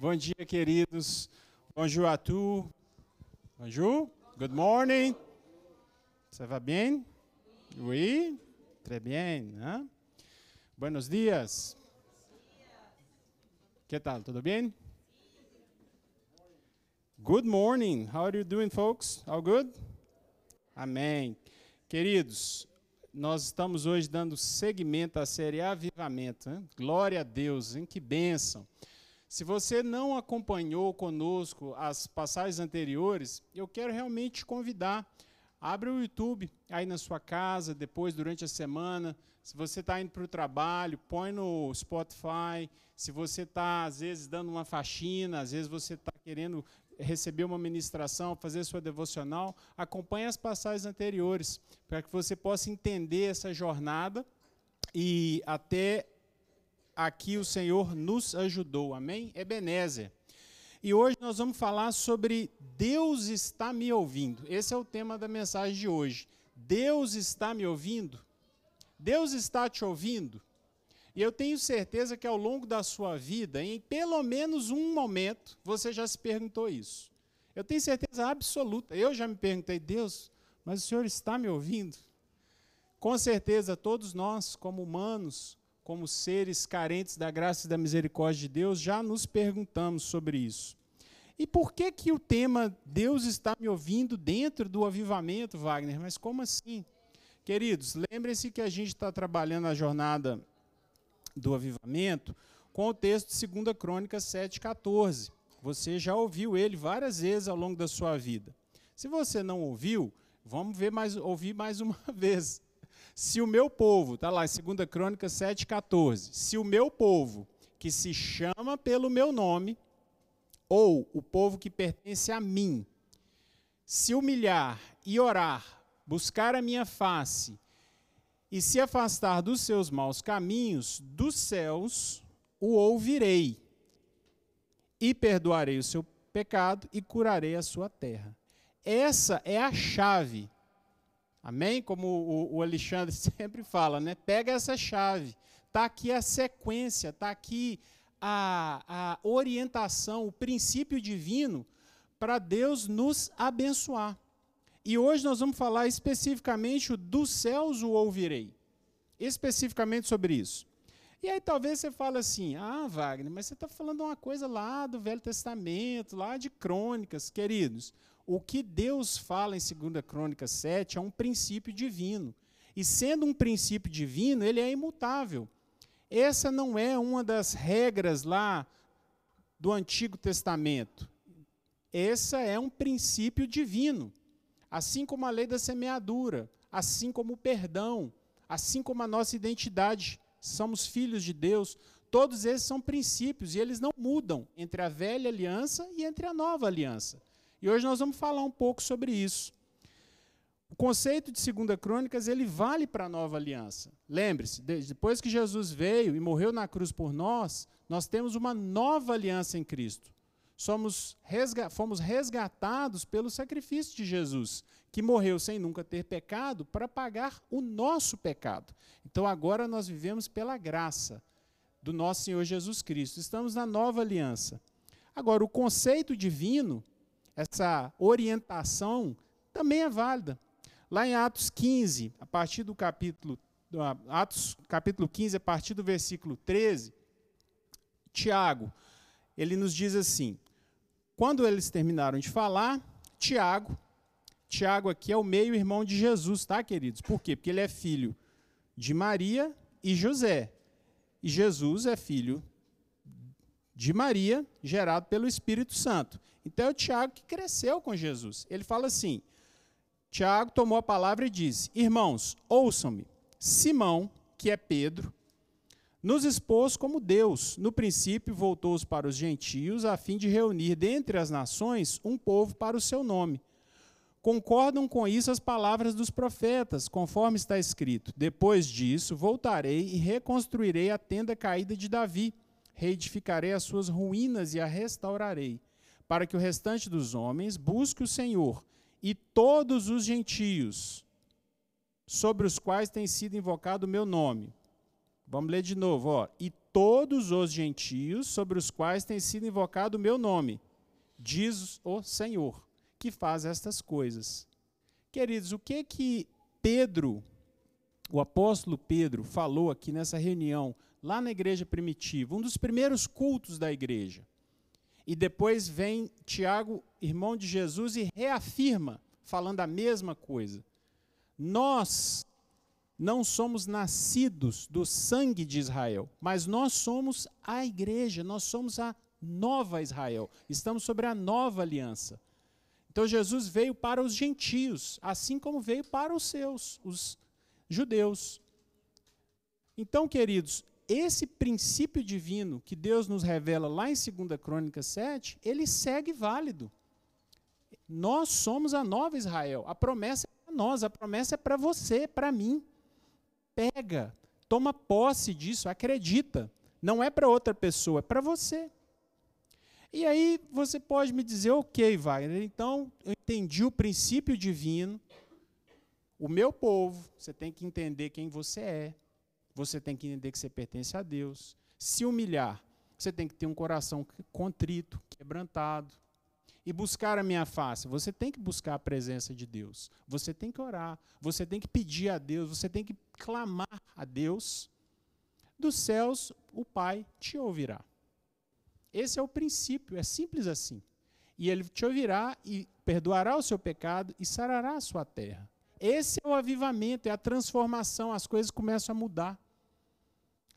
Bom dia, queridos. Bonjour à tous. Bonjour. Good morning. Ça va bien? Oui. Très bien. Hein? Buenos dias. Que tal? Tudo bem? Good morning. How are you doing, folks? All good? Amém. Queridos, nós estamos hoje dando seguimento à série Avivamento. Né? Glória a Deus, hein? que bênção. Se você não acompanhou conosco as passagens anteriores, eu quero realmente te convidar. Abre o YouTube aí na sua casa, depois, durante a semana. Se você está indo para o trabalho, põe no Spotify. Se você está, às vezes, dando uma faxina, às vezes você está querendo receber uma ministração, fazer sua devocional, acompanhe as passagens anteriores, para que você possa entender essa jornada e até aqui o Senhor nos ajudou. Amém? Ebenezer. E hoje nós vamos falar sobre Deus está me ouvindo. Esse é o tema da mensagem de hoje. Deus está me ouvindo? Deus está te ouvindo? E eu tenho certeza que ao longo da sua vida, em pelo menos um momento, você já se perguntou isso. Eu tenho certeza absoluta. Eu já me perguntei, Deus, mas o Senhor está me ouvindo? Com certeza, todos nós, como humanos, como seres carentes da graça e da misericórdia de Deus, já nos perguntamos sobre isso. E por que que o tema Deus está me ouvindo dentro do avivamento, Wagner? Mas como assim? Queridos, lembrem-se que a gente está trabalhando a jornada do avivamento com o texto de 2 Crônicas 7,14. Você já ouviu ele várias vezes ao longo da sua vida. Se você não ouviu, vamos ver mais, ouvir mais uma vez. Se o meu povo, está lá em 2 Crônicas 7,14, se o meu povo, que se chama pelo meu nome, ou o povo que pertence a mim, se humilhar e orar, buscar a minha face e se afastar dos seus maus caminhos, dos céus o ouvirei e perdoarei o seu pecado e curarei a sua terra. Essa é a chave Amém? Como o, o Alexandre sempre fala, né? Pega essa chave. Está aqui a sequência, está aqui a, a orientação, o princípio divino para Deus nos abençoar. E hoje nós vamos falar especificamente dos céus o ouvirei. Especificamente sobre isso. E aí talvez você fale assim, ah, Wagner, mas você está falando uma coisa lá do Velho Testamento, lá de crônicas, queridos o que Deus fala em 2 Crônicas 7 é um princípio divino. E sendo um princípio divino, ele é imutável. Essa não é uma das regras lá do Antigo Testamento. Essa é um princípio divino. Assim como a lei da semeadura, assim como o perdão, assim como a nossa identidade, somos filhos de Deus, todos esses são princípios e eles não mudam entre a velha aliança e entre a nova aliança. E hoje nós vamos falar um pouco sobre isso. O conceito de segunda crônicas, ele vale para a nova aliança. Lembre-se, depois que Jesus veio e morreu na cruz por nós, nós temos uma nova aliança em Cristo. Somos resga fomos resgatados pelo sacrifício de Jesus, que morreu sem nunca ter pecado para pagar o nosso pecado. Então agora nós vivemos pela graça do nosso Senhor Jesus Cristo. Estamos na nova aliança. Agora, o conceito divino essa orientação também é válida. Lá em Atos 15, a partir do capítulo Atos capítulo 15, a partir do versículo 13, Tiago, ele nos diz assim: Quando eles terminaram de falar, Tiago, Tiago aqui é o meio-irmão de Jesus, tá, queridos? Por quê? Porque ele é filho de Maria e José. E Jesus é filho de Maria, gerado pelo Espírito Santo. Então é o Tiago que cresceu com Jesus. Ele fala assim: Tiago tomou a palavra e disse: Irmãos, ouçam-me. Simão, que é Pedro, nos expôs como Deus. No princípio, voltou-os para os gentios, a fim de reunir dentre as nações um povo para o seu nome. Concordam com isso as palavras dos profetas, conforme está escrito: Depois disso, voltarei e reconstruirei a tenda caída de Davi reedificarei as suas ruínas e a restaurarei, para que o restante dos homens busque o Senhor e todos os gentios sobre os quais tem sido invocado o meu nome. Vamos ler de novo, ó. E todos os gentios sobre os quais tem sido invocado o meu nome, diz o Senhor, que faz estas coisas. Queridos, o que que Pedro, o apóstolo Pedro, falou aqui nessa reunião, lá na igreja primitiva, um dos primeiros cultos da igreja? E depois vem Tiago, irmão de Jesus, e reafirma, falando a mesma coisa. Nós não somos nascidos do sangue de Israel, mas nós somos a igreja, nós somos a nova Israel. Estamos sobre a nova aliança. Então Jesus veio para os gentios, assim como veio para os seus, os judeus. Então, queridos, esse princípio divino que Deus nos revela lá em 2 Crônicas 7, ele segue válido. Nós somos a nova Israel. A promessa é para nós, a promessa é para você, para mim. Pega, toma posse disso, acredita. Não é para outra pessoa, é para você. E aí você pode me dizer, ok, Wagner, então eu entendi o princípio divino, o meu povo, você tem que entender quem você é, você tem que entender que você pertence a Deus. Se humilhar, você tem que ter um coração contrito, quebrantado. E buscar a minha face, você tem que buscar a presença de Deus. Você tem que orar, você tem que pedir a Deus, você tem que clamar a Deus. Dos céus, o Pai te ouvirá. Esse é o princípio, é simples assim. E ele te ouvirá e perdoará o seu pecado e sarará a sua terra. Esse é o avivamento, é a transformação, as coisas começam a mudar.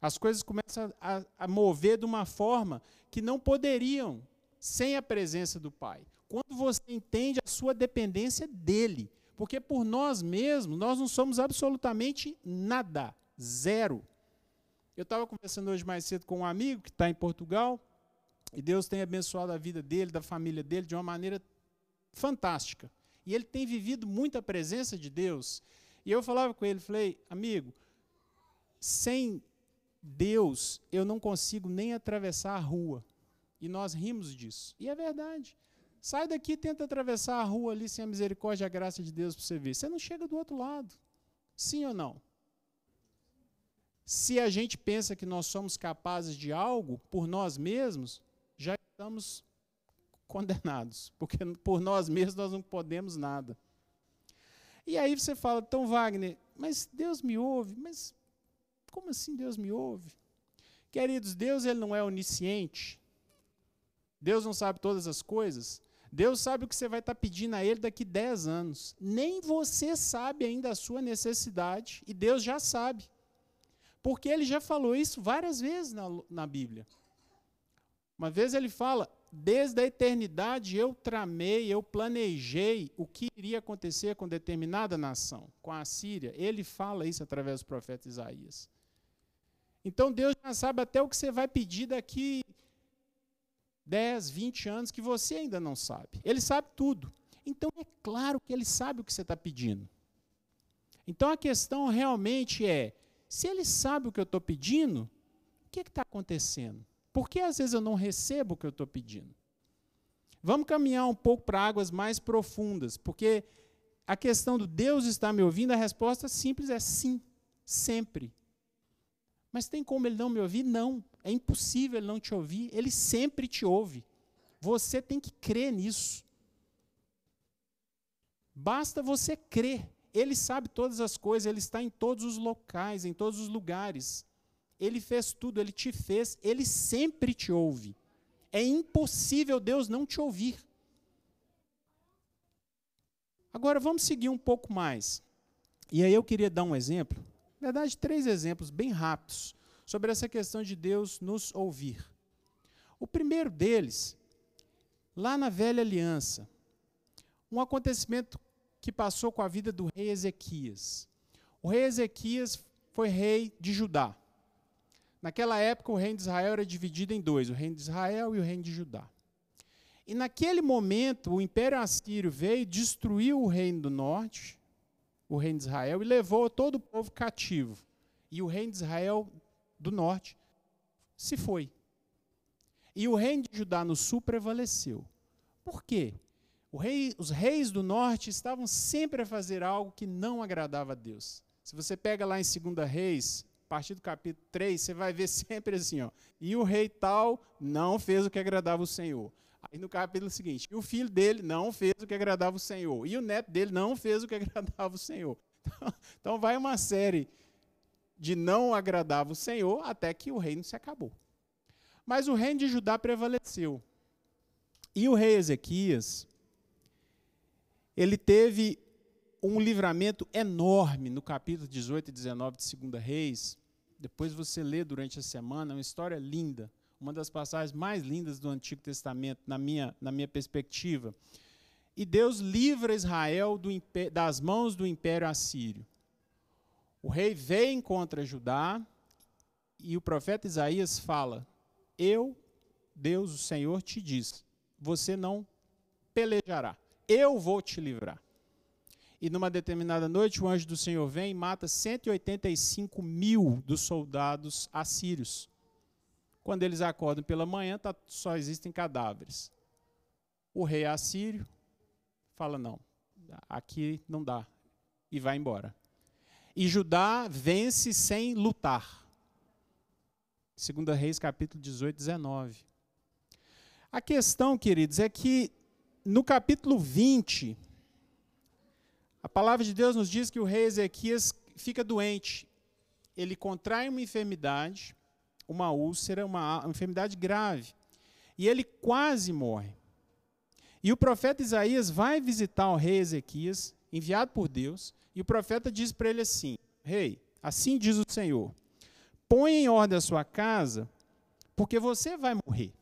As coisas começam a, a mover de uma forma que não poderiam sem a presença do Pai. Quando você entende a sua dependência dele, porque por nós mesmos nós não somos absolutamente nada, zero. Eu estava conversando hoje mais cedo com um amigo que está em Portugal e Deus tem abençoado a vida dele, da família dele de uma maneira fantástica. E ele tem vivido muita presença de Deus. E eu falava com ele, falei, amigo, sem Deus, eu não consigo nem atravessar a rua. E nós rimos disso. E é verdade. Sai daqui e tenta atravessar a rua ali sem a misericórdia e a graça de Deus para você ver. Você não chega do outro lado. Sim ou não? Se a gente pensa que nós somos capazes de algo por nós mesmos, já estamos condenados, porque por nós mesmos nós não podemos nada. E aí você fala, então Wagner, mas Deus me ouve, mas como assim Deus me ouve? Queridos, Deus ele não é onisciente. Deus não sabe todas as coisas. Deus sabe o que você vai estar pedindo a Ele daqui 10 anos. Nem você sabe ainda a sua necessidade, e Deus já sabe. Porque Ele já falou isso várias vezes na, na Bíblia. Uma vez Ele fala: Desde a eternidade eu tramei, eu planejei o que iria acontecer com determinada nação, com a Síria. Ele fala isso através do profeta Isaías. Então Deus já sabe até o que você vai pedir daqui 10, 20 anos que você ainda não sabe. Ele sabe tudo. Então é claro que ele sabe o que você está pedindo. Então a questão realmente é: se ele sabe o que eu estou pedindo, o que está acontecendo? Por que às vezes eu não recebo o que eu estou pedindo? Vamos caminhar um pouco para águas mais profundas, porque a questão do Deus está me ouvindo, a resposta simples é sim, sempre. Mas tem como ele não me ouvir? Não. É impossível ele não te ouvir. Ele sempre te ouve. Você tem que crer nisso. Basta você crer. Ele sabe todas as coisas, ele está em todos os locais, em todos os lugares. Ele fez tudo, ele te fez, ele sempre te ouve. É impossível Deus não te ouvir. Agora vamos seguir um pouco mais. E aí eu queria dar um exemplo na verdade, três exemplos bem rápidos sobre essa questão de Deus nos ouvir. O primeiro deles, lá na velha aliança, um acontecimento que passou com a vida do rei Ezequias. O rei Ezequias foi rei de Judá. Naquela época, o reino de Israel era dividido em dois: o reino de Israel e o reino de Judá. E naquele momento, o Império Assírio veio, destruiu o reino do norte o reino de Israel e levou todo o povo cativo. E o reino de Israel do norte se foi. E o reino de Judá no sul prevaleceu. Por quê? Rei, os reis do norte estavam sempre a fazer algo que não agradava a Deus. Se você pega lá em 2 Reis, partir do capítulo 3, você vai ver sempre assim, ó. E o rei tal não fez o que agradava o Senhor. Aí no capítulo seguinte, e o filho dele não fez o que agradava o Senhor. E o neto dele não fez o que agradava o Senhor. Então, então vai uma série de não agradava o Senhor até que o reino se acabou. Mas o reino de Judá prevaleceu. E o rei Ezequias, ele teve um livramento enorme no capítulo 18 e 19 de 2 Reis. Depois você lê durante a semana, é uma história linda, uma das passagens mais lindas do Antigo Testamento, na minha, na minha perspectiva. E Deus livra Israel do, das mãos do império assírio. O rei vem contra Judá e o profeta Isaías fala: Eu, Deus, o Senhor, te diz: você não pelejará, eu vou te livrar. E numa determinada noite, o anjo do Senhor vem e mata 185 mil dos soldados assírios. Quando eles acordam pela manhã, tá, só existem cadáveres. O rei assírio fala: não, aqui não dá, e vai embora. E Judá vence sem lutar. 2 Reis, capítulo 18, 19. A questão, queridos, é que no capítulo 20, a palavra de Deus nos diz que o rei Ezequias fica doente. Ele contrai uma enfermidade, uma úlcera, uma, uma enfermidade grave. E ele quase morre. E o profeta Isaías vai visitar o rei Ezequias, enviado por Deus, e o profeta diz para ele assim: Rei, assim diz o Senhor: põe em ordem a sua casa, porque você vai morrer.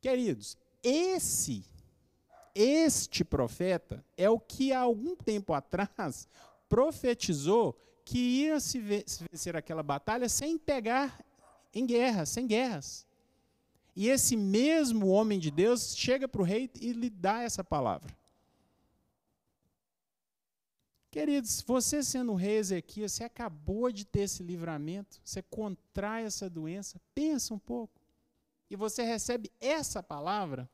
Queridos, esse este profeta é o que há algum tempo atrás profetizou que ia se vencer aquela batalha sem pegar em guerra, sem guerras. E esse mesmo homem de Deus chega para o rei e lhe dá essa palavra. Queridos, você sendo rei Ezequias, você acabou de ter esse livramento, você contrai essa doença, pensa um pouco. E você recebe essa palavra,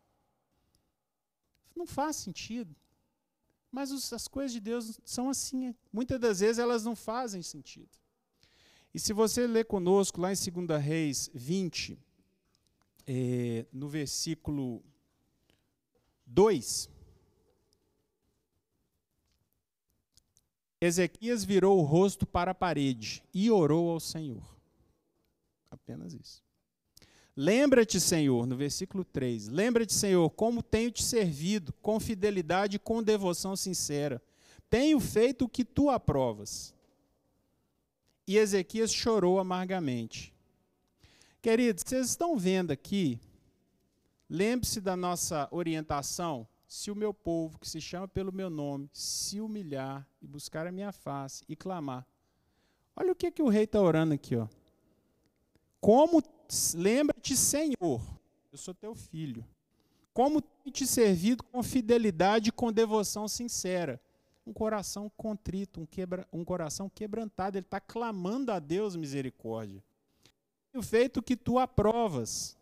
não faz sentido. Mas os, as coisas de Deus são assim. Muitas das vezes elas não fazem sentido. E se você ler conosco lá em 2 Reis 20, é, no versículo 2, Ezequias virou o rosto para a parede e orou ao Senhor. Apenas isso. Lembra-te, Senhor, no versículo 3. Lembra-te, Senhor, como tenho te servido com fidelidade e com devoção sincera. Tenho feito o que tu aprovas. E Ezequias chorou amargamente. Queridos, vocês estão vendo aqui, lembre-se da nossa orientação. Se o meu povo, que se chama pelo meu nome, se humilhar e buscar a minha face e clamar. Olha o que, que o rei está orando aqui. Ó. Como Lembra-te, Senhor, eu sou teu filho. Como tenho te servido com fidelidade e com devoção sincera. Um coração contrito, um, quebra, um coração quebrantado. Ele está clamando a Deus misericórdia. Tenho feito que tu aprovas.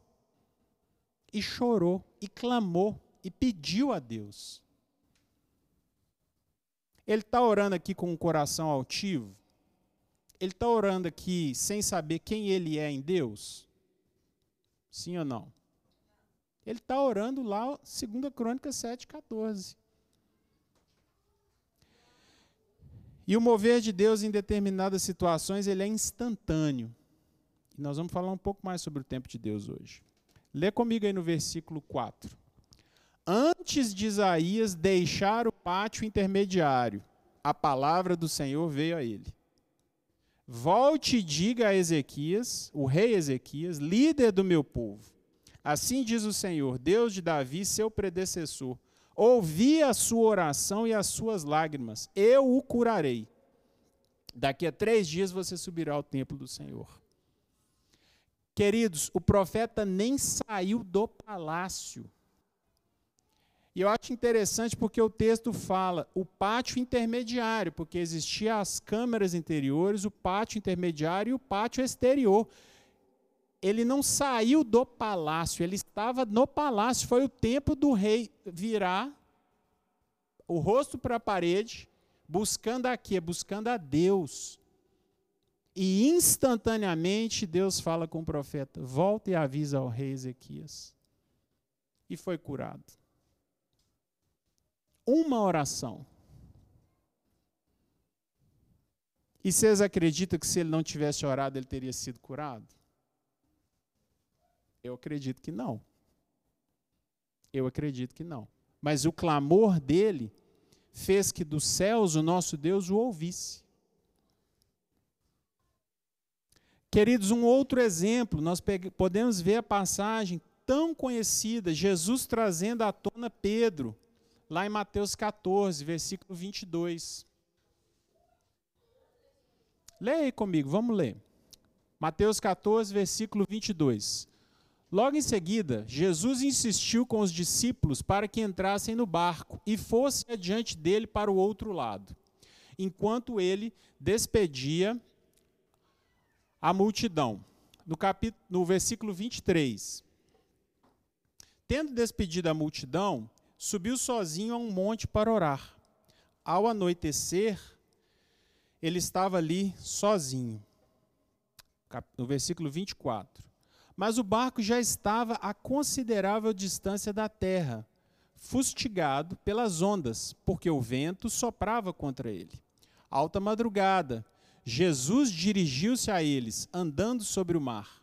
E chorou, e clamou, e pediu a Deus. Ele está orando aqui com um coração altivo. Ele está orando aqui sem saber quem ele é em Deus. Sim ou não? Ele está orando lá, 2 Crônica 7,14. E o mover de Deus em determinadas situações, ele é instantâneo. E nós vamos falar um pouco mais sobre o tempo de Deus hoje. Lê comigo aí no versículo 4. Antes de Isaías deixar o pátio intermediário, a palavra do Senhor veio a ele. Volte e diga a Ezequias, o rei Ezequias, líder do meu povo. Assim diz o Senhor, Deus de Davi, seu predecessor: Ouvi a sua oração e as suas lágrimas, eu o curarei. Daqui a três dias você subirá ao templo do Senhor. Queridos, o profeta nem saiu do palácio. E eu acho interessante porque o texto fala o pátio intermediário, porque existiam as câmeras interiores, o pátio intermediário e o pátio exterior. Ele não saiu do palácio, ele estava no palácio. Foi o tempo do rei virar o rosto para a parede, buscando a quê? Buscando a Deus. E instantaneamente Deus fala com o profeta: volta e avisa ao rei Ezequias. E foi curado. Uma oração. E vocês acreditam que se ele não tivesse orado, ele teria sido curado? Eu acredito que não. Eu acredito que não. Mas o clamor dele fez que dos céus o nosso Deus o ouvisse. Queridos, um outro exemplo, nós podemos ver a passagem tão conhecida, Jesus trazendo à tona Pedro, lá em Mateus 14, versículo 22. Leia aí comigo, vamos ler. Mateus 14, versículo 22. Logo em seguida, Jesus insistiu com os discípulos para que entrassem no barco e fossem adiante dele para o outro lado, enquanto ele despedia a multidão. No, capítulo, no versículo 23. Tendo despedido a multidão, subiu sozinho a um monte para orar. Ao anoitecer, ele estava ali sozinho. No versículo 24. Mas o barco já estava a considerável distância da terra, fustigado pelas ondas, porque o vento soprava contra ele. Alta madrugada, Jesus dirigiu-se a eles, andando sobre o mar.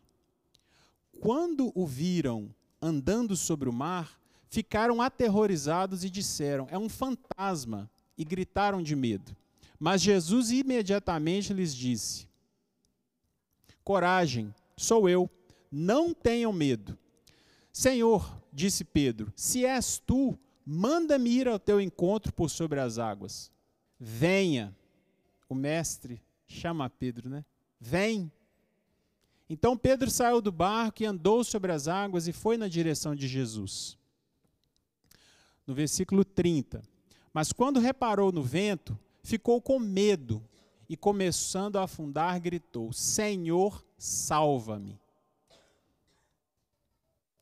Quando o viram andando sobre o mar, ficaram aterrorizados e disseram: É um fantasma, e gritaram de medo. Mas Jesus imediatamente lhes disse: Coragem, sou eu não tenham medo. Senhor, disse Pedro, se és tu, manda-me ir ao teu encontro por sobre as águas. Venha. O mestre chama Pedro, né? Vem. Então Pedro saiu do barco e andou sobre as águas e foi na direção de Jesus. No versículo 30. Mas quando reparou no vento, ficou com medo e, começando a afundar, gritou: Senhor, salva-me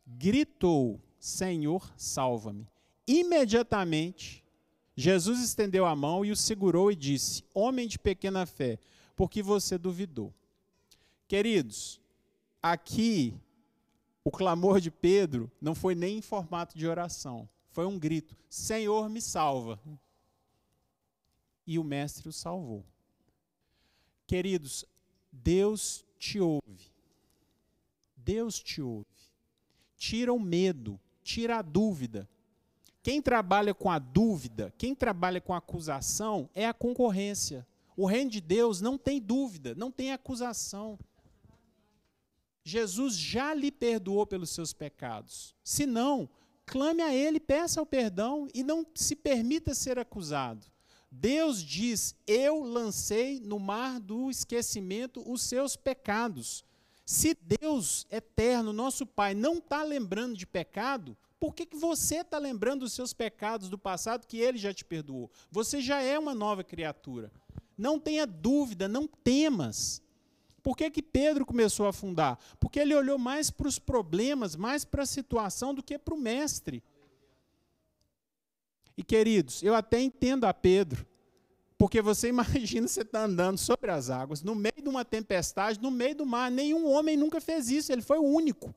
gritou: Senhor, salva-me. Imediatamente, Jesus estendeu a mão e o segurou e disse: Homem de pequena fé, porque você duvidou. Queridos, aqui o clamor de Pedro não foi nem em formato de oração, foi um grito: Senhor, me salva. E o mestre o salvou. Queridos, Deus te ouve. Deus te ouve tira o medo, tira a dúvida. Quem trabalha com a dúvida, quem trabalha com a acusação, é a concorrência. O reino de Deus não tem dúvida, não tem acusação. Jesus já lhe perdoou pelos seus pecados. Se não, clame a Ele, peça o perdão e não se permita ser acusado. Deus diz: Eu lancei no mar do esquecimento os seus pecados. Se Deus eterno, nosso Pai, não está lembrando de pecado, por que, que você está lembrando dos seus pecados do passado que Ele já te perdoou? Você já é uma nova criatura. Não tenha dúvida, não temas. Por que, que Pedro começou a afundar? Porque ele olhou mais para os problemas, mais para a situação do que para o mestre. E queridos, eu até entendo a Pedro. Porque você imagina você está andando sobre as águas, no meio de uma tempestade, no meio do mar. Nenhum homem nunca fez isso, ele foi o único.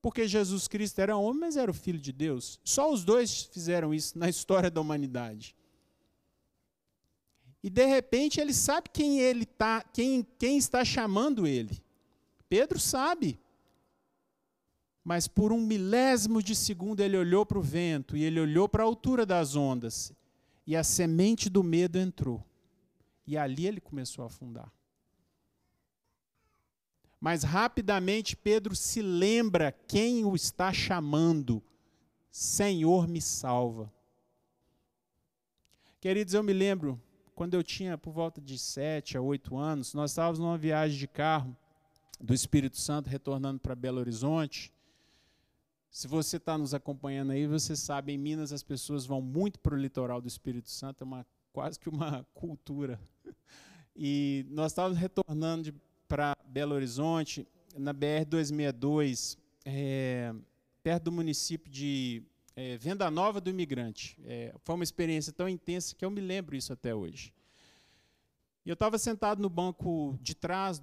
Porque Jesus Cristo era homem, mas era o Filho de Deus. Só os dois fizeram isso na história da humanidade. E de repente ele sabe quem ele tá, quem, quem está chamando ele. Pedro sabe. Mas por um milésimo de segundo ele olhou para o vento e ele olhou para a altura das ondas e a semente do medo entrou. E ali ele começou a afundar. Mas rapidamente Pedro se lembra quem o está chamando. Senhor, me salva. Queridos, eu me lembro, quando eu tinha por volta de sete a oito anos, nós estávamos numa viagem de carro do Espírito Santo retornando para Belo Horizonte. Se você está nos acompanhando aí, você sabe, em Minas as pessoas vão muito para o litoral do Espírito Santo, é uma, quase que uma cultura. E nós estávamos retornando para Belo Horizonte, na BR-262, é, perto do município de é, Venda Nova do Imigrante. É, foi uma experiência tão intensa que eu me lembro isso até hoje. E eu estava sentado no banco de trás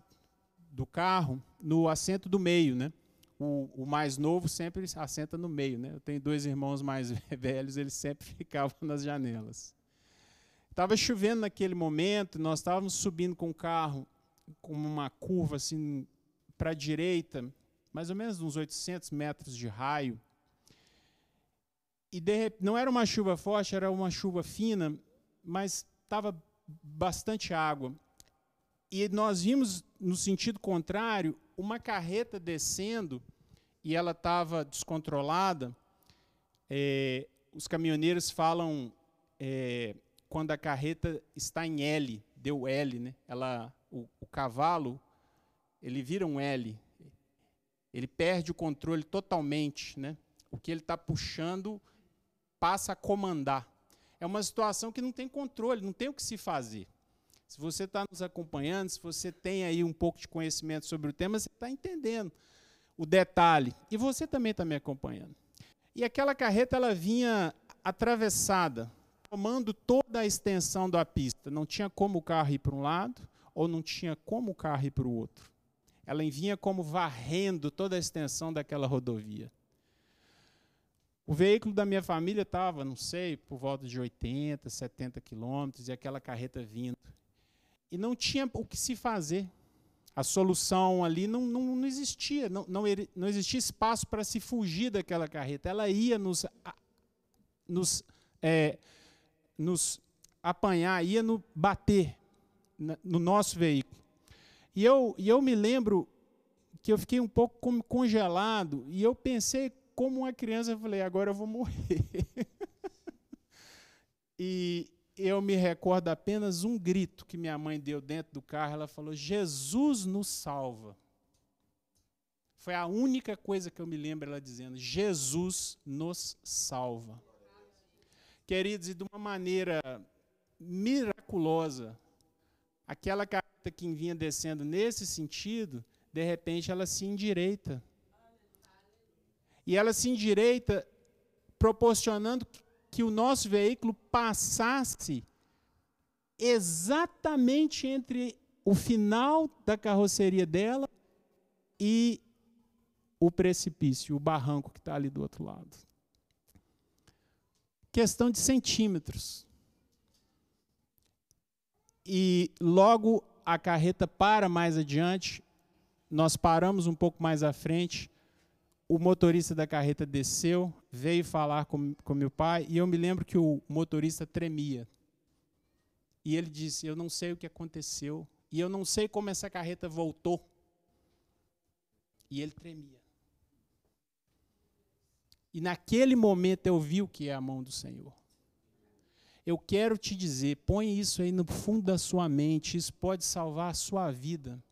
do carro, no assento do meio, né? O, o, mais novo sempre assenta no meio, né? Eu tenho dois irmãos mais velhos, eles sempre ficavam nas janelas. Estava chovendo naquele momento, nós estávamos subindo com o carro com uma curva assim para a direita, mais ou menos uns 800 metros de raio. E de, não era uma chuva forte, era uma chuva fina, mas estava bastante água. E nós vimos, no sentido contrário, uma carreta descendo e ela estava descontrolada. É, os caminhoneiros falam é, quando a carreta está em L, deu L, né? Ela, o, o cavalo, ele vira um L, ele perde o controle totalmente, né? O que ele está puxando passa a comandar. É uma situação que não tem controle, não tem o que se fazer. Se você está nos acompanhando, se você tem aí um pouco de conhecimento sobre o tema, você está entendendo o detalhe. E você também está me acompanhando. E aquela carreta ela vinha atravessada, tomando toda a extensão da pista. Não tinha como o carro ir para um lado ou não tinha como o carro ir para o outro. Ela vinha como varrendo toda a extensão daquela rodovia. O veículo da minha família estava, não sei, por volta de 80, 70 quilômetros, e aquela carreta vindo. E não tinha o que se fazer. A solução ali não, não, não existia, não, não, não existia espaço para se fugir daquela carreta. Ela ia nos, nos, é, nos apanhar, ia no bater no nosso veículo. E eu, e eu me lembro que eu fiquei um pouco congelado e eu pensei como uma criança, eu falei, agora eu vou morrer. e eu me recordo apenas um grito que minha mãe deu dentro do carro, ela falou: "Jesus nos salva". Foi a única coisa que eu me lembro ela dizendo: Jesus nos salva. Queridos, e de uma maneira miraculosa, aquela carta que vinha descendo nesse sentido, de repente ela se endireita. E ela se endireita proporcionando que o nosso veículo passasse exatamente entre o final da carroceria dela e o precipício, o barranco que está ali do outro lado. Questão de centímetros. E logo a carreta para mais adiante, nós paramos um pouco mais à frente, o motorista da carreta desceu, veio falar com, com meu pai, e eu me lembro que o motorista tremia. E ele disse: Eu não sei o que aconteceu, e eu não sei como essa carreta voltou. E ele tremia. E naquele momento eu vi o que é a mão do Senhor. Eu quero te dizer, põe isso aí no fundo da sua mente, isso pode salvar a sua vida.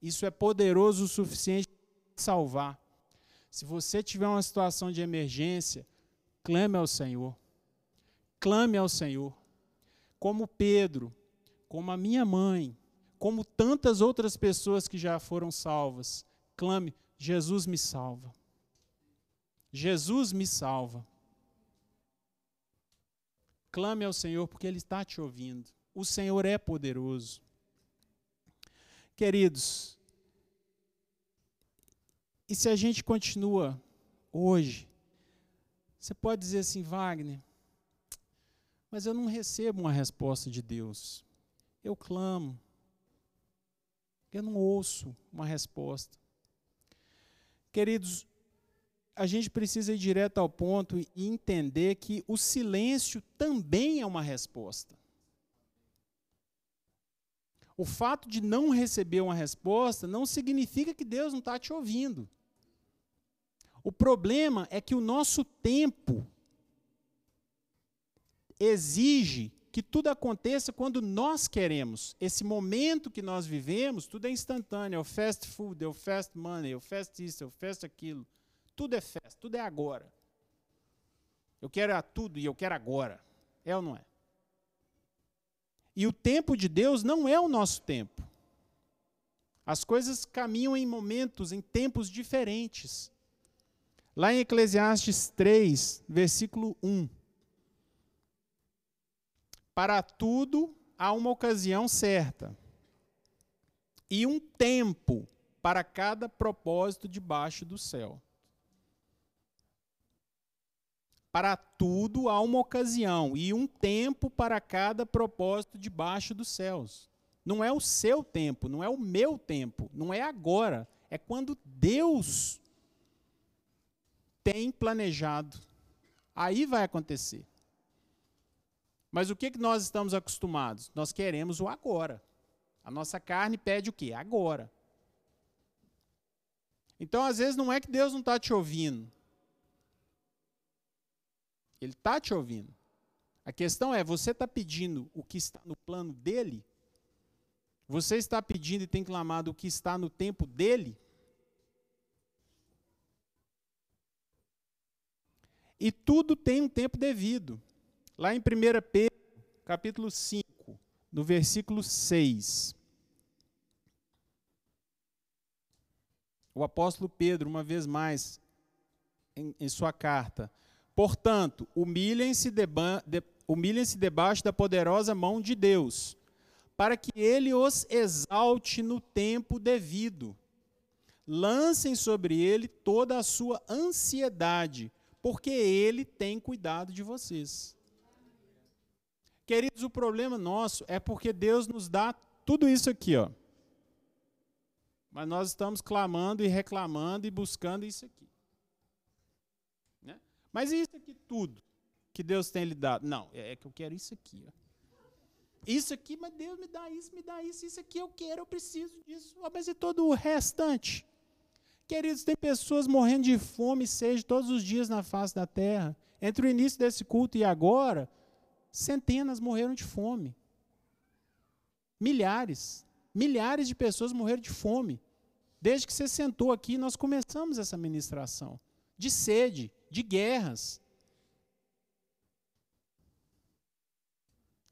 Isso é poderoso o suficiente para salvar. Se você tiver uma situação de emergência, clame ao Senhor. Clame ao Senhor. Como Pedro, como a minha mãe, como tantas outras pessoas que já foram salvas, clame: Jesus me salva. Jesus me salva. Clame ao Senhor, porque Ele está te ouvindo. O Senhor é poderoso. Queridos, e se a gente continua hoje, você pode dizer assim, Wagner, mas eu não recebo uma resposta de Deus. Eu clamo. Eu não ouço uma resposta. Queridos, a gente precisa ir direto ao ponto e entender que o silêncio também é uma resposta. O fato de não receber uma resposta não significa que Deus não está te ouvindo. O problema é que o nosso tempo exige que tudo aconteça quando nós queremos. Esse momento que nós vivemos, tudo é instantâneo, é o fast food, é o fast money, é o fast isso, é o fast aquilo. Tudo é fast, tudo é agora. Eu quero tudo e eu quero agora. É ou não é? E o tempo de Deus não é o nosso tempo. As coisas caminham em momentos, em tempos diferentes. Lá em Eclesiastes 3, versículo 1. Para tudo há uma ocasião certa e um tempo para cada propósito debaixo do céu. Para tudo há uma ocasião e um tempo para cada propósito debaixo dos céus. Não é o seu tempo, não é o meu tempo, não é agora, é quando Deus tem planejado. Aí vai acontecer. Mas o que, que nós estamos acostumados? Nós queremos o agora. A nossa carne pede o quê? Agora. Então, às vezes, não é que Deus não está te ouvindo. Ele está te ouvindo. A questão é: você está pedindo o que está no plano dele? Você está pedindo e tem clamado o que está no tempo dele? E tudo tem um tempo devido. Lá em 1 Pedro, capítulo 5, no versículo 6. O apóstolo Pedro, uma vez mais, em, em sua carta, Portanto, humilhem-se de, humilhem debaixo da poderosa mão de Deus, para que ele os exalte no tempo devido. Lancem sobre ele toda a sua ansiedade, porque ele tem cuidado de vocês. Queridos, o problema nosso é porque Deus nos dá tudo isso aqui, ó. Mas nós estamos clamando e reclamando e buscando isso aqui. Mas isso aqui tudo que Deus tem lhe dado? Não, é, é que eu quero isso aqui. Ó. Isso aqui, mas Deus me dá isso, me dá isso, isso aqui eu quero, eu preciso disso. Mas e todo o restante? Queridos, tem pessoas morrendo de fome e sede todos os dias na face da terra. Entre o início desse culto e agora, centenas morreram de fome. Milhares, milhares de pessoas morreram de fome. Desde que você sentou aqui, nós começamos essa ministração de sede, de guerras.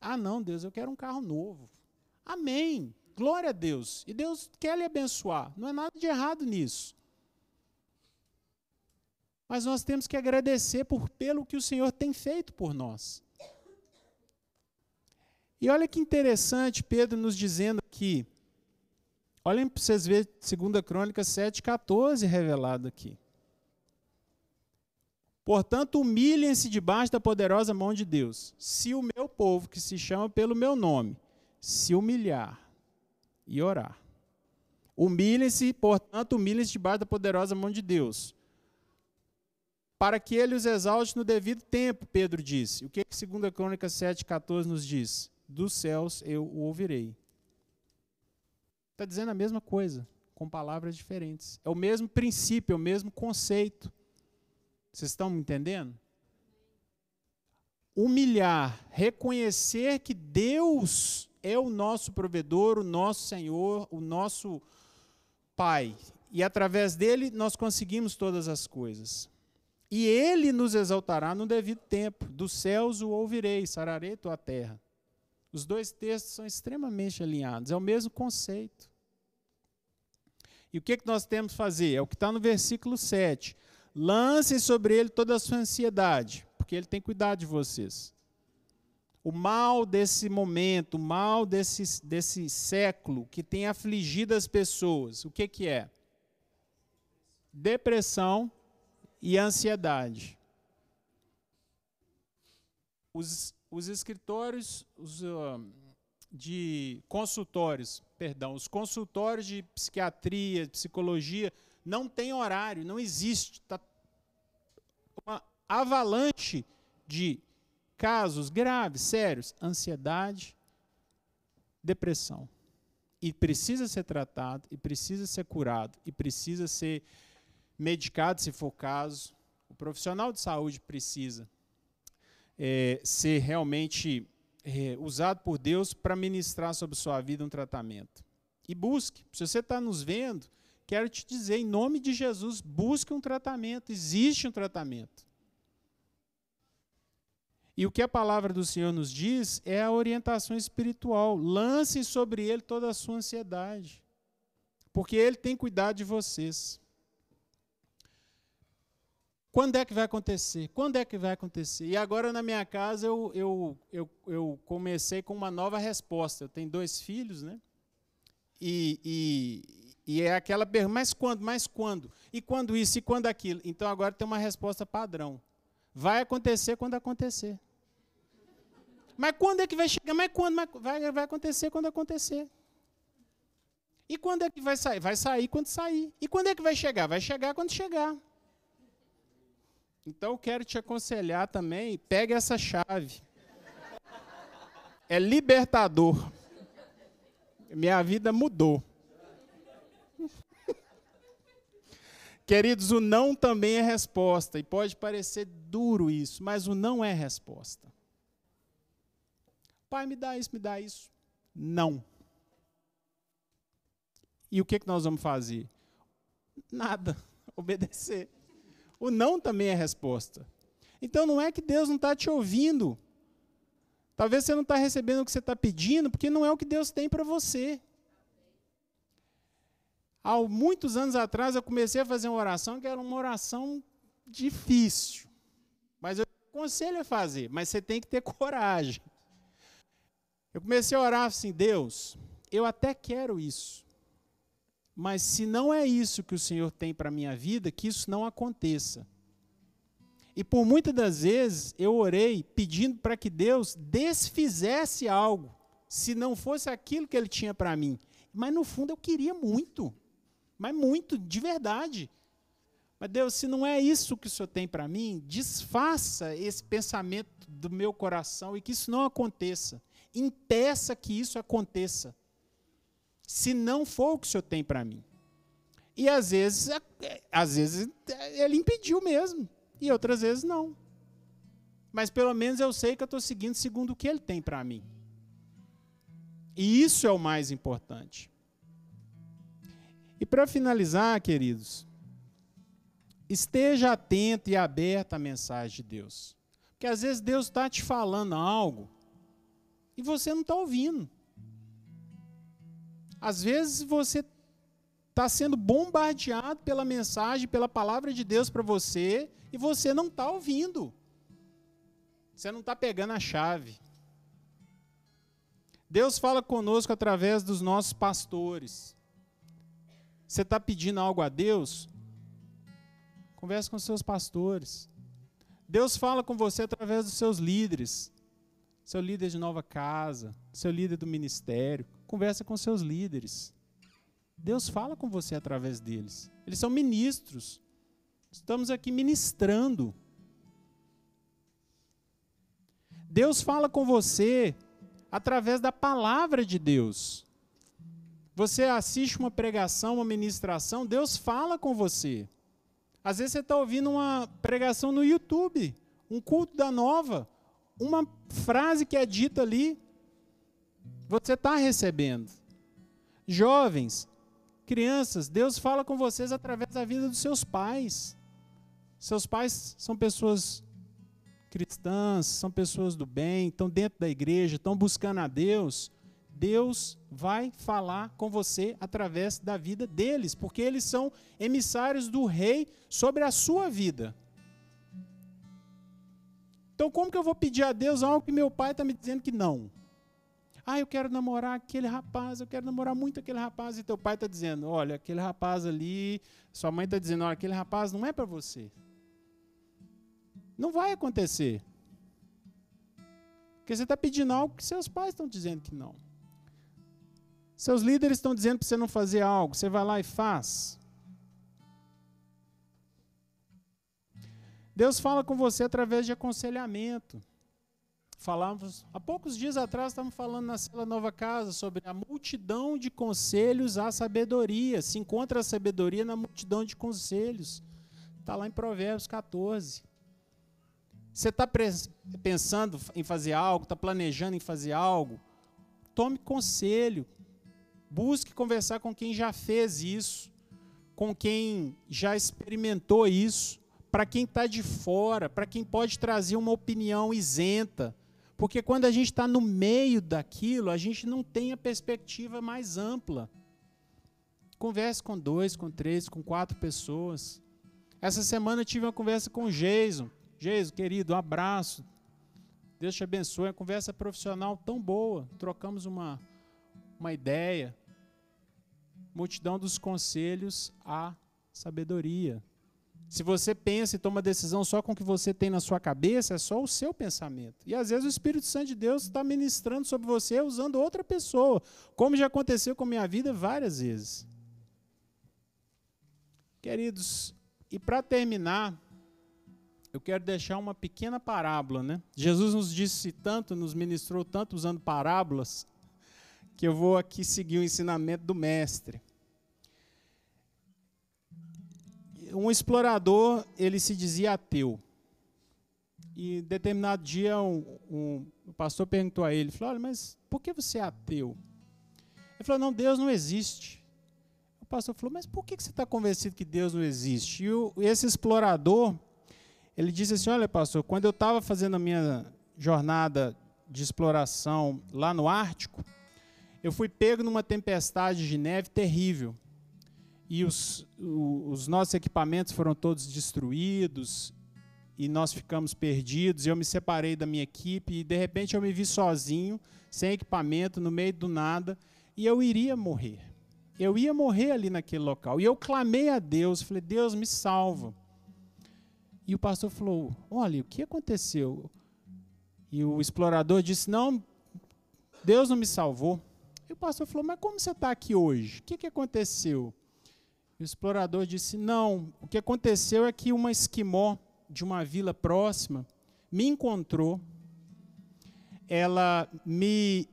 Ah, não, Deus, eu quero um carro novo. Amém. Glória a Deus. E Deus quer lhe abençoar. Não é nada de errado nisso. Mas nós temos que agradecer por pelo que o Senhor tem feito por nós. E olha que interessante Pedro nos dizendo aqui. Olhem para vocês verem 2 Crônicas 7,14 revelado aqui. Portanto, humilhem-se debaixo da poderosa mão de Deus. Se o meu povo, que se chama pelo meu nome, se humilhar e orar. Humilhem-se, portanto, humilhem-se debaixo da poderosa mão de Deus. Para que ele os exalte no devido tempo, Pedro disse. O que, que 2 Crônica 7,14 nos diz? Dos céus eu o ouvirei. Está dizendo a mesma coisa, com palavras diferentes. É o mesmo princípio, é o mesmo conceito. Vocês estão me entendendo? Humilhar, reconhecer que Deus é o nosso provedor, o nosso Senhor, o nosso Pai. E através dele nós conseguimos todas as coisas. E ele nos exaltará no devido tempo. Dos céus o ouvirei, sararei tua terra. Os dois textos são extremamente alinhados, é o mesmo conceito. E o que, que nós temos que fazer? É o que está no versículo 7. Lancem sobre ele toda a sua ansiedade, porque ele tem cuidado de vocês. O mal desse momento, o mal desse, desse século que tem afligido as pessoas, o que, que é? Depressão e ansiedade. Os, os escritórios os, uh, de consultórios, perdão, os consultórios de psiquiatria, psicologia, não tem horário, não existe. Está uma avalanche de casos graves, sérios, ansiedade, depressão. E precisa ser tratado, e precisa ser curado, e precisa ser medicado se for caso. O profissional de saúde precisa é, ser realmente é, usado por Deus para ministrar sobre sua vida um tratamento. E busque. Se você está nos vendo, quero te dizer, em nome de Jesus, busque um tratamento, existe um tratamento. E o que a palavra do Senhor nos diz é a orientação espiritual. Lancem sobre ele toda a sua ansiedade, porque ele tem cuidado de vocês. Quando é que vai acontecer? Quando é que vai acontecer? E agora na minha casa eu, eu, eu, eu comecei com uma nova resposta. Eu tenho dois filhos, né? E, e, é aquela pergunta, mas quando? Mas quando? E quando isso? E quando aquilo? Então agora tem uma resposta padrão. Vai acontecer quando acontecer. Mas quando é que vai chegar? Mas quando? Mas vai, vai acontecer quando acontecer. E quando é que vai sair? Vai sair quando sair. E quando é que vai chegar? Vai chegar quando chegar. Então eu quero te aconselhar também, pegue essa chave. É libertador. Minha vida mudou. Queridos, o não também é resposta. E pode parecer duro isso, mas o não é resposta. Pai, me dá isso, me dá isso. Não. E o que, que nós vamos fazer? Nada. Obedecer. O não também é resposta. Então não é que Deus não está te ouvindo. Talvez você não está recebendo o que você está pedindo, porque não é o que Deus tem para você. Há muitos anos atrás eu comecei a fazer uma oração que era uma oração difícil. Mas eu aconselho a fazer, mas você tem que ter coragem. Eu comecei a orar assim, Deus, eu até quero isso. Mas se não é isso que o Senhor tem para a minha vida, que isso não aconteça. E por muitas das vezes eu orei pedindo para que Deus desfizesse algo, se não fosse aquilo que Ele tinha para mim. Mas no fundo eu queria muito, mas muito, de verdade. Mas Deus, se não é isso que o Senhor tem para mim, desfaça esse pensamento do meu coração e que isso não aconteça. Impeça que isso aconteça se não for o que o Senhor tem para mim. E às vezes, às vezes ele impediu mesmo, e outras vezes não. Mas pelo menos eu sei que eu estou seguindo segundo o que ele tem para mim. E isso é o mais importante. E para finalizar, queridos, esteja atento e aberto à mensagem de Deus. Porque às vezes Deus está te falando algo e você não está ouvindo. Às vezes você está sendo bombardeado pela mensagem, pela palavra de Deus para você, e você não está ouvindo. Você não está pegando a chave. Deus fala conosco através dos nossos pastores. Você está pedindo algo a Deus? Converse com seus pastores. Deus fala com você através dos seus líderes. Seu líder de nova casa, seu líder do ministério. Conversa com seus líderes. Deus fala com você através deles. Eles são ministros. Estamos aqui ministrando. Deus fala com você através da palavra de Deus. Você assiste uma pregação, uma ministração, Deus fala com você. Às vezes você está ouvindo uma pregação no YouTube, um culto da nova, uma frase que é dita ali, você está recebendo. Jovens, crianças, Deus fala com vocês através da vida dos seus pais. Seus pais são pessoas cristãs, são pessoas do bem, estão dentro da igreja, estão buscando a Deus. Deus vai falar com você através da vida deles, porque eles são emissários do rei sobre a sua vida. Então, como que eu vou pedir a Deus algo que meu pai está me dizendo que não? Ah, eu quero namorar aquele rapaz, eu quero namorar muito aquele rapaz. E teu pai está dizendo: olha, aquele rapaz ali, sua mãe está dizendo: olha, aquele rapaz não é para você. Não vai acontecer. Porque você está pedindo algo que seus pais estão dizendo que não. Seus líderes estão dizendo para você não fazer algo, você vai lá e faz. Deus fala com você através de aconselhamento falávamos, há poucos dias atrás estávamos falando na Cela Nova Casa sobre a multidão de conselhos à sabedoria. Se encontra a sabedoria na multidão de conselhos. Está lá em Provérbios 14. Você está pensando em fazer algo, está planejando em fazer algo? Tome conselho. Busque conversar com quem já fez isso, com quem já experimentou isso, para quem está de fora, para quem pode trazer uma opinião isenta porque quando a gente está no meio daquilo, a gente não tem a perspectiva mais ampla. Converse com dois, com três, com quatro pessoas. Essa semana eu tive uma conversa com o Jason. Jason, querido, um abraço. Deus te abençoe. Uma conversa profissional tão boa. Trocamos uma, uma ideia. Multidão dos conselhos à sabedoria. Se você pensa e toma decisão só com o que você tem na sua cabeça, é só o seu pensamento. E às vezes o Espírito Santo de Deus está ministrando sobre você usando outra pessoa, como já aconteceu com a minha vida várias vezes. Queridos, e para terminar, eu quero deixar uma pequena parábola, né? Jesus nos disse tanto, nos ministrou tanto usando parábolas, que eu vou aqui seguir o ensinamento do mestre. um explorador, ele se dizia ateu. E determinado dia, um, um, o pastor perguntou a ele, falou, olha, mas por que você é ateu? Ele falou, não, Deus não existe. O pastor falou, mas por que você está convencido que Deus não existe? E o, esse explorador, ele disse assim, olha, pastor, quando eu estava fazendo a minha jornada de exploração lá no Ártico, eu fui pego numa tempestade de neve terrível e os, os nossos equipamentos foram todos destruídos e nós ficamos perdidos. Eu me separei da minha equipe e de repente eu me vi sozinho, sem equipamento, no meio do nada, e eu iria morrer. Eu ia morrer ali naquele local. E eu clamei a Deus, falei: "Deus, me salva". E o pastor falou: "Olha, o que aconteceu?" E o explorador disse: "Não, Deus não me salvou". E pastor falou: "Mas como você está aqui hoje? O que, que aconteceu?" o explorador disse: Não, o que aconteceu é que uma esquimó de uma vila próxima me encontrou, ela me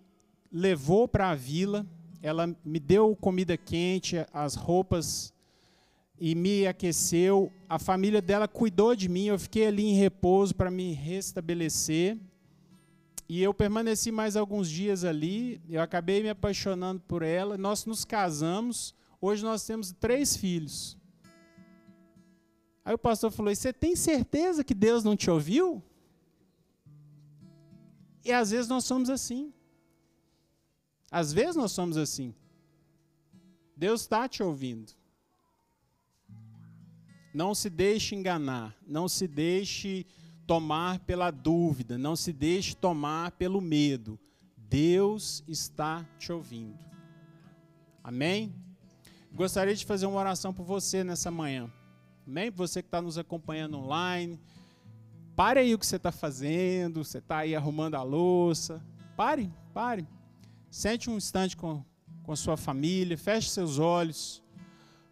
levou para a vila, ela me deu comida quente, as roupas e me aqueceu. A família dela cuidou de mim, eu fiquei ali em repouso para me restabelecer. E eu permaneci mais alguns dias ali, eu acabei me apaixonando por ela, nós nos casamos. Hoje nós temos três filhos. Aí o pastor falou: Você tem certeza que Deus não te ouviu? E às vezes nós somos assim. Às vezes nós somos assim. Deus está te ouvindo. Não se deixe enganar, não se deixe tomar pela dúvida, não se deixe tomar pelo medo. Deus está te ouvindo. Amém? Gostaria de fazer uma oração por você nessa manhã. Amém? Você que está nos acompanhando online. Pare aí o que você está fazendo. Você está aí arrumando a louça. Pare, pare. Sente um instante com, com a sua família. Feche seus olhos.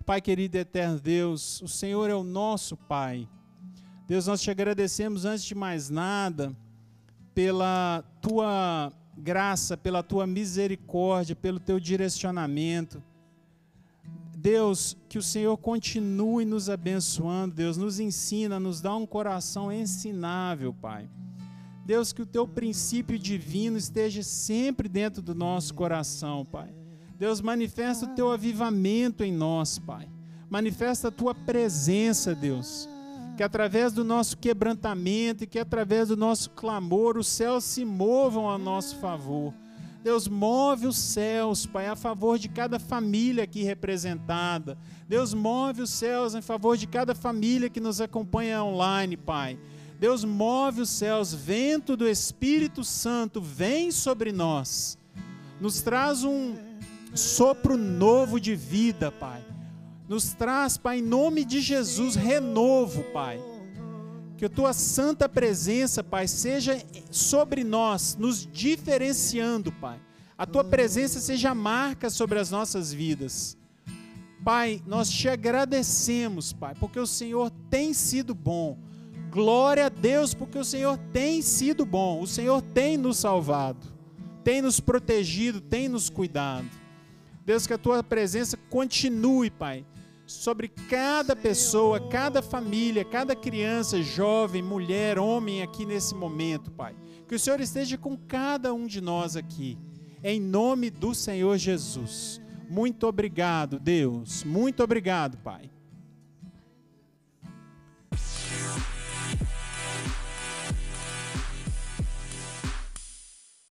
Pai querido e eterno Deus, o Senhor é o nosso Pai. Deus, nós te agradecemos antes de mais nada pela tua graça, pela tua misericórdia, pelo teu direcionamento. Deus, que o Senhor continue nos abençoando, Deus, nos ensina, nos dá um coração ensinável, Pai. Deus, que o teu princípio divino esteja sempre dentro do nosso coração, Pai. Deus, manifesta o teu avivamento em nós, Pai. Manifesta a tua presença, Deus. Que através do nosso quebrantamento e que através do nosso clamor, os céus se movam a nosso favor Deus, move os céus, Pai, a favor de cada família aqui representada. Deus, move os céus em favor de cada família que nos acompanha online, Pai. Deus, move os céus, vento do Espírito Santo, vem sobre nós. Nos traz um sopro novo de vida, Pai. Nos traz, Pai, em nome de Jesus, renovo, Pai. Que a tua santa presença, Pai, seja sobre nós, nos diferenciando, Pai. A tua presença seja marca sobre as nossas vidas. Pai, nós te agradecemos, Pai, porque o Senhor tem sido bom. Glória a Deus, porque o Senhor tem sido bom. O Senhor tem nos salvado, tem nos protegido, tem nos cuidado. Deus, que a tua presença continue, Pai, sobre cada pessoa, cada família, cada criança, jovem, mulher, homem aqui nesse momento, Pai. Que o Senhor esteja com cada um de nós aqui, em nome do Senhor Jesus. Muito obrigado, Deus. Muito obrigado, Pai.